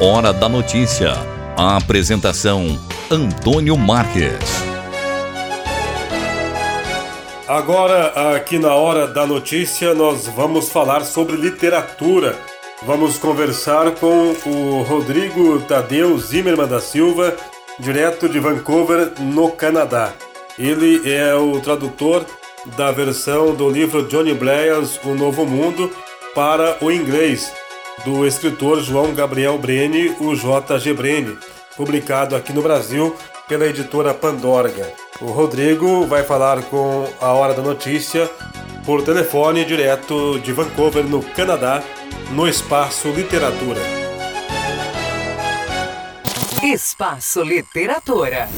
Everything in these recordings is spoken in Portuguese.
Hora da Notícia. A apresentação: Antônio Marques. Agora, aqui na Hora da Notícia, nós vamos falar sobre literatura. Vamos conversar com o Rodrigo Tadeu Zimmermann da Silva, direto de Vancouver, no Canadá. Ele é o tradutor da versão do livro Johnny Blair's O Novo Mundo para o inglês, do escritor João Gabriel Breni, o J.G. Breni, publicado aqui no Brasil pela editora Pandorga. O Rodrigo vai falar com a Hora da Notícia por telefone direto de Vancouver, no Canadá, no Espaço Literatura. Espaço Literatura.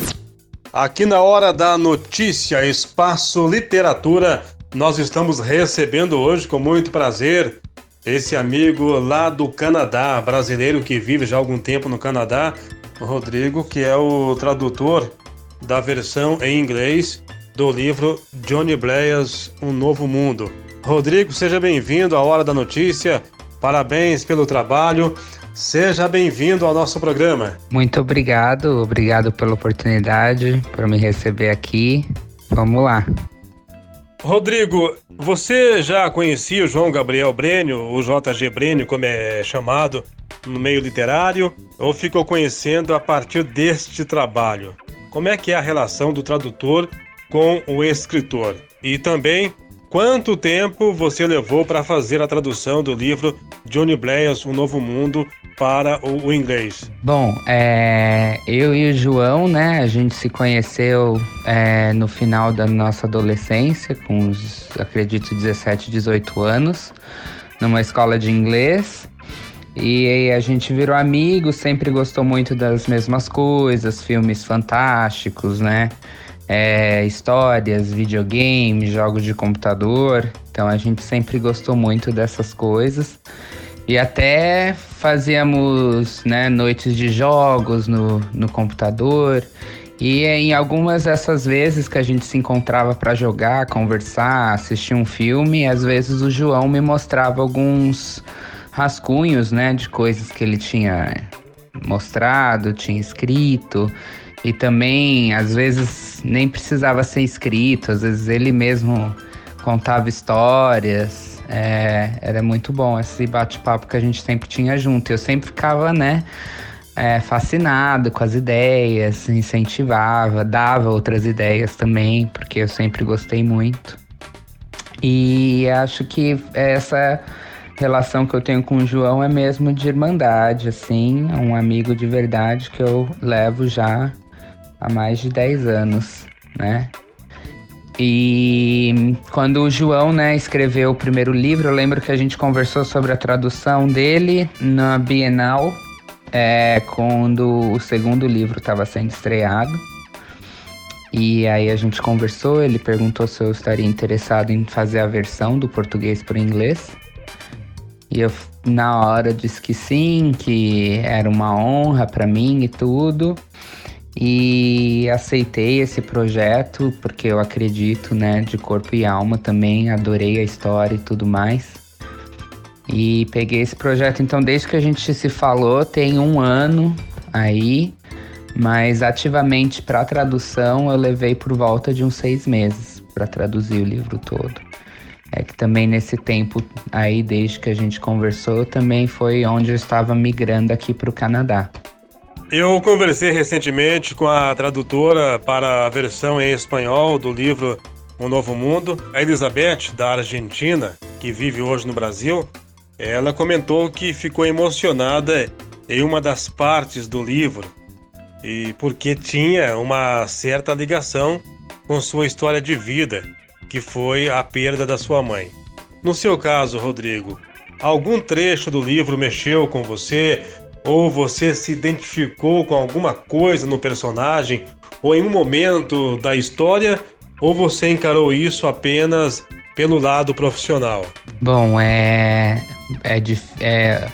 Aqui na Hora da Notícia, Espaço Literatura, nós estamos recebendo hoje com muito prazer esse amigo lá do Canadá, brasileiro que vive já há algum tempo no Canadá, Rodrigo, que é o tradutor da versão em inglês do livro Johnny Blair's Um Novo Mundo. Rodrigo, seja bem-vindo à Hora da Notícia. Parabéns pelo trabalho. Seja bem-vindo ao nosso programa. Muito obrigado, obrigado pela oportunidade, por me receber aqui. Vamos lá. Rodrigo, você já conhecia o João Gabriel Brênio, o JG Brênio, como é chamado no meio literário, ou ficou conhecendo a partir deste trabalho? Como é que é a relação do tradutor com o escritor? E também, quanto tempo você levou para fazer a tradução do livro Johnny Blair's O Novo Mundo para o, o inglês? Bom, é, eu e o João, né, a gente se conheceu é, no final da nossa adolescência, com uns, acredito, 17, 18 anos, numa escola de inglês. E a gente virou amigo, sempre gostou muito das mesmas coisas, filmes fantásticos, né? É, histórias, videogames, jogos de computador. Então a gente sempre gostou muito dessas coisas. E até fazíamos né, noites de jogos no, no computador. E em algumas dessas vezes que a gente se encontrava para jogar, conversar, assistir um filme, às vezes o João me mostrava alguns rascunhos, né, de coisas que ele tinha mostrado, tinha escrito. E também, às vezes, nem precisava ser escrito, às vezes ele mesmo contava histórias. É, era muito bom esse bate-papo que a gente sempre tinha junto. Eu sempre ficava, né, é, fascinado com as ideias, incentivava, dava outras ideias também, porque eu sempre gostei muito. E acho que essa relação que eu tenho com o João é mesmo de irmandade, assim, um amigo de verdade que eu levo já há mais de 10 anos, né? E quando o João, né, escreveu o primeiro livro, eu lembro que a gente conversou sobre a tradução dele na Bienal, é, quando o segundo livro estava sendo estreado. E aí a gente conversou, ele perguntou se eu estaria interessado em fazer a versão do português para o inglês. E eu na hora disse que sim, que era uma honra para mim e tudo e aceitei esse projeto porque eu acredito, né, de corpo e alma também, adorei a história e tudo mais. E peguei esse projeto, então desde que a gente se falou, tem um ano aí, mas ativamente para tradução eu levei por volta de uns seis meses para traduzir o livro todo. É que também nesse tempo aí, desde que a gente conversou, também foi onde eu estava migrando aqui para o Canadá. Eu conversei recentemente com a tradutora para a versão em espanhol do livro Um Novo Mundo, a Elizabeth, da Argentina, que vive hoje no Brasil. Ela comentou que ficou emocionada em uma das partes do livro e porque tinha uma certa ligação com sua história de vida, que foi a perda da sua mãe. No seu caso, Rodrigo, algum trecho do livro mexeu com você? Ou você se identificou com alguma coisa no personagem, ou em um momento da história, ou você encarou isso apenas pelo lado profissional? Bom, é, é, é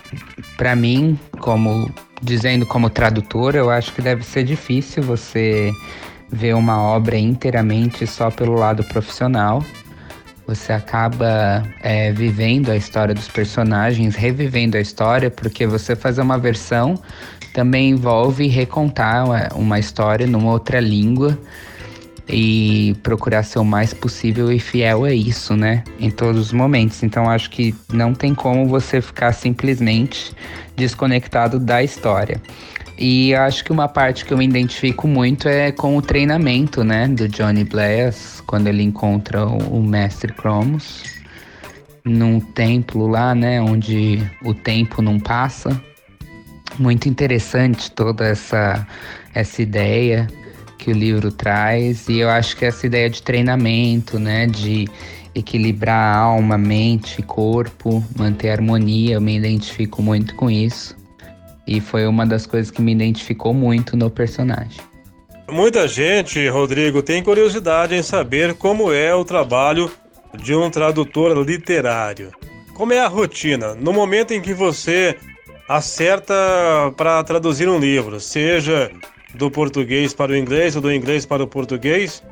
para mim, como dizendo como tradutor, eu acho que deve ser difícil você ver uma obra inteiramente só pelo lado profissional. Você acaba é, vivendo a história dos personagens, revivendo a história, porque você fazer uma versão também envolve recontar uma história numa outra língua e procurar ser o mais possível e fiel a isso, né? Em todos os momentos. Então acho que não tem como você ficar simplesmente desconectado da história. E acho que uma parte que eu me identifico muito é com o treinamento, né, do Johnny Blair, quando ele encontra o, o mestre Cromos num templo lá, né, onde o tempo não passa. Muito interessante toda essa essa ideia que o livro traz e eu acho que essa ideia de treinamento, né, de equilibrar alma, mente, corpo, manter harmonia, eu me identifico muito com isso. E foi uma das coisas que me identificou muito no personagem. Muita gente, Rodrigo, tem curiosidade em saber como é o trabalho de um tradutor literário. Como é a rotina? No momento em que você acerta para traduzir um livro, seja do português para o inglês ou do inglês para o português,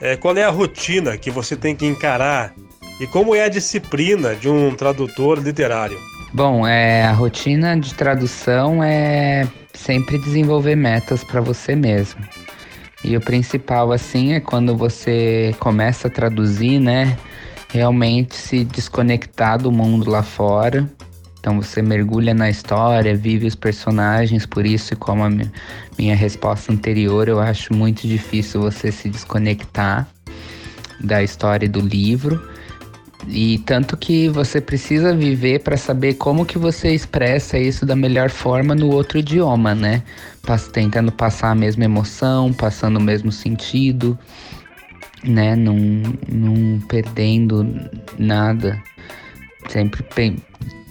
é, qual é a rotina que você tem que encarar e como é a disciplina de um tradutor literário? Bom, é, a rotina de tradução é sempre desenvolver metas para você mesmo. E o principal, assim, é quando você começa a traduzir, né? Realmente se desconectar do mundo lá fora. Então você mergulha na história, vive os personagens, por isso, como a minha resposta anterior, eu acho muito difícil você se desconectar da história do livro e tanto que você precisa viver para saber como que você expressa isso da melhor forma no outro idioma, né? Tentando passar a mesma emoção, passando o mesmo sentido, né? Não, não perdendo nada. Sempre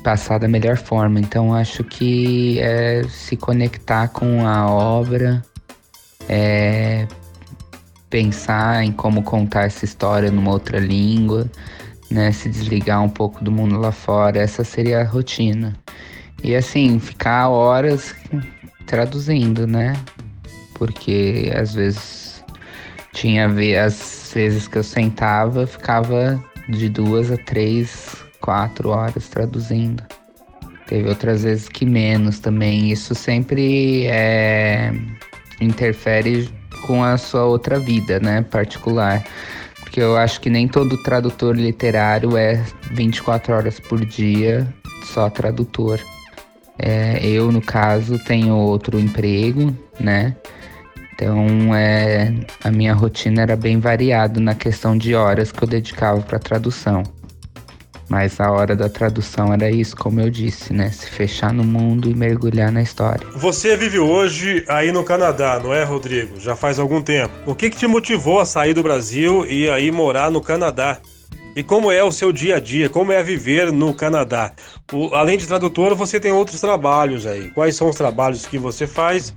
passar da melhor forma. Então acho que é se conectar com a obra, é pensar em como contar essa história numa outra língua né? Se desligar um pouco do mundo lá fora, essa seria a rotina. E assim, ficar horas traduzindo, né? Porque às vezes tinha as vezes que eu sentava, ficava de duas a três, quatro horas traduzindo. Teve outras vezes que menos também. Isso sempre é, interfere com a sua outra vida, né? Particular porque eu acho que nem todo tradutor literário é 24 horas por dia só tradutor. É, eu, no caso, tenho outro emprego, né? Então, é, a minha rotina era bem variada na questão de horas que eu dedicava para tradução. Mas a hora da tradução era isso, como eu disse, né? Se fechar no mundo e mergulhar na história. Você vive hoje aí no Canadá, não é, Rodrigo? Já faz algum tempo. O que, que te motivou a sair do Brasil e aí morar no Canadá? E como é o seu dia a dia? Como é viver no Canadá? O, além de tradutor, você tem outros trabalhos aí. Quais são os trabalhos que você faz?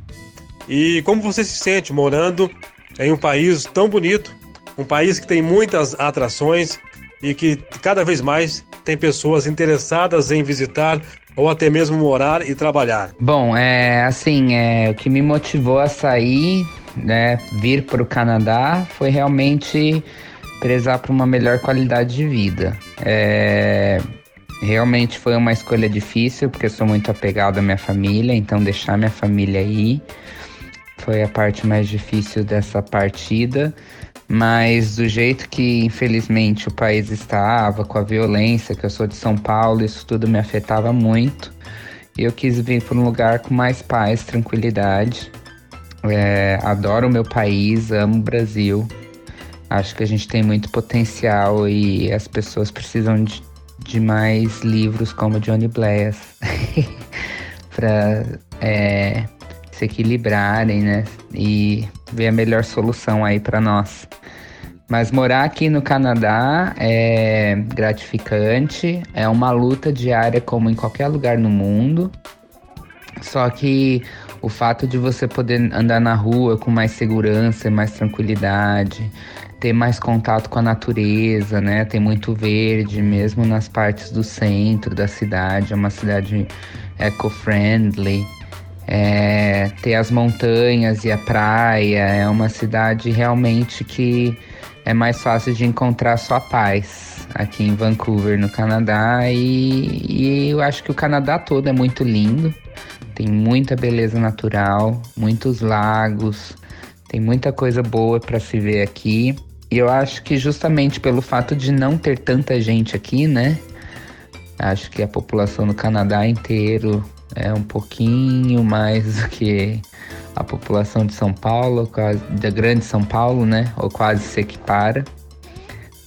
E como você se sente morando em um país tão bonito, um país que tem muitas atrações, e que cada vez mais tem pessoas interessadas em visitar ou até mesmo morar e trabalhar? Bom, é assim, é, o que me motivou a sair, né, vir para o Canadá foi realmente prezar por uma melhor qualidade de vida. É, realmente foi uma escolha difícil, porque eu sou muito apegado à minha família, então deixar minha família aí foi a parte mais difícil dessa partida. Mas do jeito que, infelizmente, o país estava, com a violência, que eu sou de São Paulo, isso tudo me afetava muito. E eu quis vir para um lugar com mais paz, tranquilidade. É, adoro o meu país, amo o Brasil. Acho que a gente tem muito potencial e as pessoas precisam de, de mais livros como Johnny Blair para é, se equilibrarem, né? E ver a melhor solução aí para nós. Mas morar aqui no Canadá é gratificante, é uma luta diária como em qualquer lugar no mundo. Só que o fato de você poder andar na rua com mais segurança, mais tranquilidade, ter mais contato com a natureza, né? Tem muito verde, mesmo nas partes do centro da cidade, é uma cidade eco-friendly é, ter as montanhas e a praia. É uma cidade realmente que é mais fácil de encontrar sua paz. aqui em Vancouver, no Canadá, e, e eu acho que o Canadá todo é muito lindo. Tem muita beleza natural, muitos lagos, tem muita coisa boa para se ver aqui. E eu acho que justamente pelo fato de não ter tanta gente aqui, né? Acho que a população do Canadá inteiro é um pouquinho mais do que a população de São Paulo, da grande São Paulo, né? Ou quase se equipara.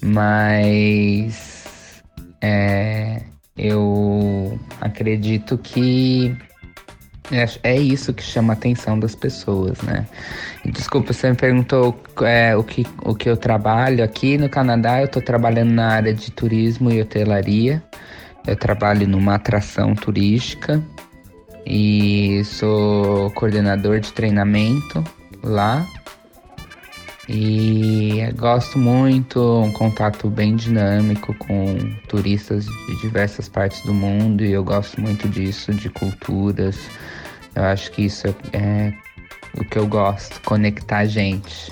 Mas é, eu acredito que é, é isso que chama a atenção das pessoas, né? Desculpa, você me perguntou é, o, que, o que eu trabalho aqui no Canadá. Eu estou trabalhando na área de turismo e hotelaria. Eu trabalho numa atração turística e sou coordenador de treinamento lá. E gosto muito, um contato bem dinâmico com turistas de diversas partes do mundo e eu gosto muito disso, de culturas, eu acho que isso é o que eu gosto, conectar gente,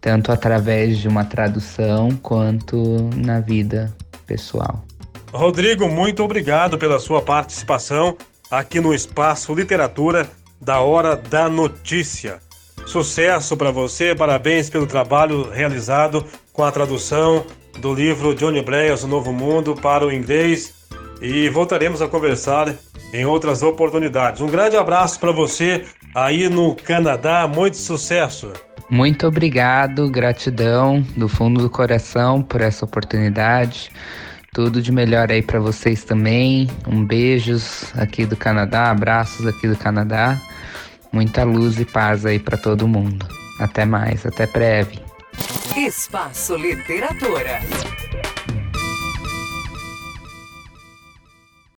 tanto através de uma tradução quanto na vida pessoal. Rodrigo, muito obrigado pela sua participação aqui no Espaço Literatura da Hora da Notícia. Sucesso para você, parabéns pelo trabalho realizado com a tradução do livro Johnny Blair, O Novo Mundo, para o inglês e voltaremos a conversar em outras oportunidades. Um grande abraço para você aí no Canadá, muito sucesso. Muito obrigado, gratidão do fundo do coração por essa oportunidade. Tudo de melhor aí para vocês também. Um beijos aqui do Canadá, abraços aqui do Canadá. Muita luz e paz aí para todo mundo. Até mais, até breve. Espaço Literatura.